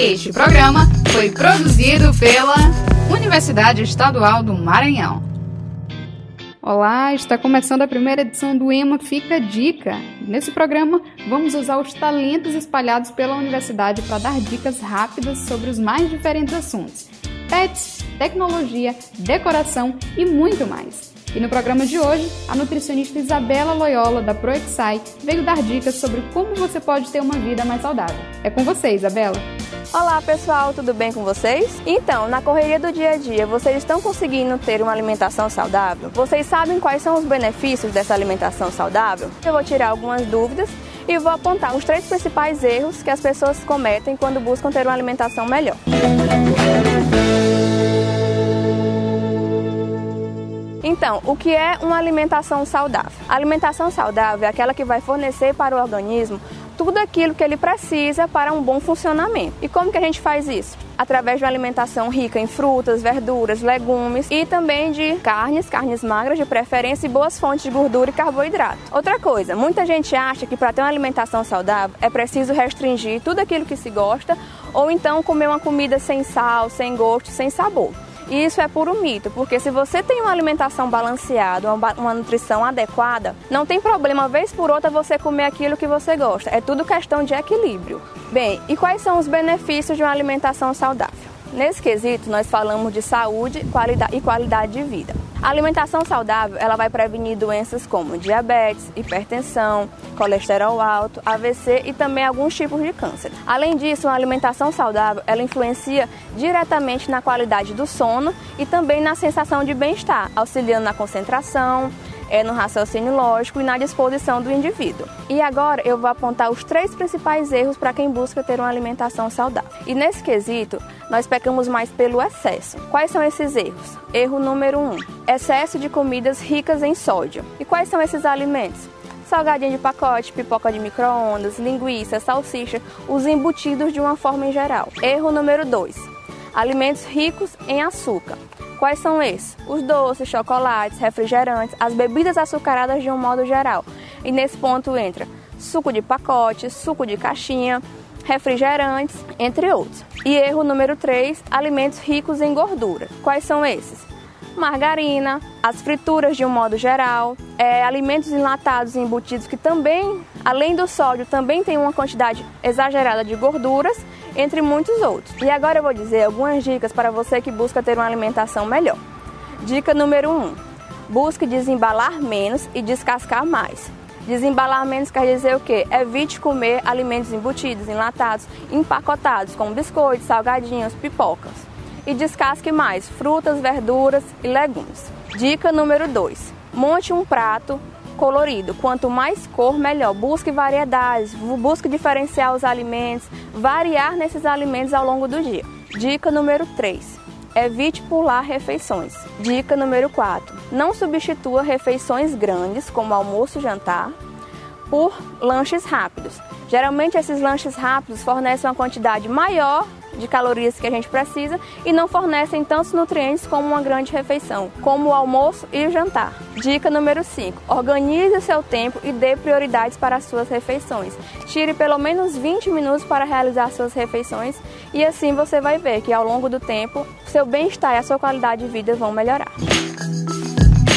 Este programa foi produzido pela Universidade Estadual do Maranhão. Olá, está começando a primeira edição do EMA Fica Dica. Nesse programa, vamos usar os talentos espalhados pela universidade para dar dicas rápidas sobre os mais diferentes assuntos: pets, tecnologia, decoração e muito mais. E no programa de hoje, a nutricionista Isabela Loyola, da ProExai, veio dar dicas sobre como você pode ter uma vida mais saudável. É com você, Isabela! Olá pessoal, tudo bem com vocês? Então, na correria do dia a dia, vocês estão conseguindo ter uma alimentação saudável? Vocês sabem quais são os benefícios dessa alimentação saudável? Eu vou tirar algumas dúvidas e vou apontar os três principais erros que as pessoas cometem quando buscam ter uma alimentação melhor. Então, o que é uma alimentação saudável? A alimentação saudável é aquela que vai fornecer para o organismo tudo aquilo que ele precisa para um bom funcionamento. E como que a gente faz isso? Através de uma alimentação rica em frutas, verduras, legumes e também de carnes, carnes magras de preferência e boas fontes de gordura e carboidrato. Outra coisa, muita gente acha que para ter uma alimentação saudável é preciso restringir tudo aquilo que se gosta ou então comer uma comida sem sal, sem gosto, sem sabor. E isso é puro mito, porque se você tem uma alimentação balanceada, uma, uma nutrição adequada, não tem problema, vez por outra, você comer aquilo que você gosta. É tudo questão de equilíbrio. Bem, e quais são os benefícios de uma alimentação saudável? Nesse quesito, nós falamos de saúde qualidade, e qualidade de vida. A alimentação saudável ela vai prevenir doenças como diabetes, hipertensão, colesterol alto, AVC e também alguns tipos de câncer. Além disso, uma alimentação saudável ela influencia diretamente na qualidade do sono e também na sensação de bem-estar, auxiliando na concentração, é no raciocínio lógico e na disposição do indivíduo. E agora eu vou apontar os três principais erros para quem busca ter uma alimentação saudável. E nesse quesito, nós pecamos mais pelo excesso. Quais são esses erros? Erro número um: excesso de comidas ricas em sódio. E quais são esses alimentos? salgadinho de pacote, pipoca de micro-ondas, linguiça, salsicha, os embutidos de uma forma em geral. Erro número 2. Alimentos ricos em açúcar. Quais são esses? Os doces, chocolates, refrigerantes, as bebidas açucaradas de um modo geral. E nesse ponto entra suco de pacote, suco de caixinha, refrigerantes, entre outros. E erro número 3, alimentos ricos em gordura. Quais são esses? Margarina, as frituras de um modo geral, é, alimentos enlatados e embutidos que também, além do sódio, também tem uma quantidade exagerada de gorduras entre muitos outros. E agora eu vou dizer algumas dicas para você que busca ter uma alimentação melhor. Dica número 1: um, busque desembalar menos e descascar mais. Desembalar menos quer dizer o quê? Evite comer alimentos embutidos, enlatados, empacotados, como biscoitos, salgadinhos, pipocas. E descasque mais frutas, verduras e legumes. Dica número 2: monte um prato colorido. Quanto mais cor, melhor. Busque variedades, busque diferenciar os alimentos, variar nesses alimentos ao longo do dia. Dica número 3. Evite pular refeições. Dica número 4. Não substitua refeições grandes, como almoço e jantar, por lanches rápidos. Geralmente esses lanches rápidos fornecem uma quantidade maior de calorias que a gente precisa e não fornecem tantos nutrientes como uma grande refeição, como o almoço e o jantar. Dica número 5: organize o seu tempo e dê prioridades para as suas refeições. Tire pelo menos 20 minutos para realizar suas refeições e assim você vai ver que ao longo do tempo seu bem-estar e a sua qualidade de vida vão melhorar.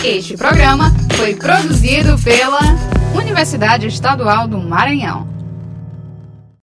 Este programa foi produzido pela Universidade Estadual do Maranhão.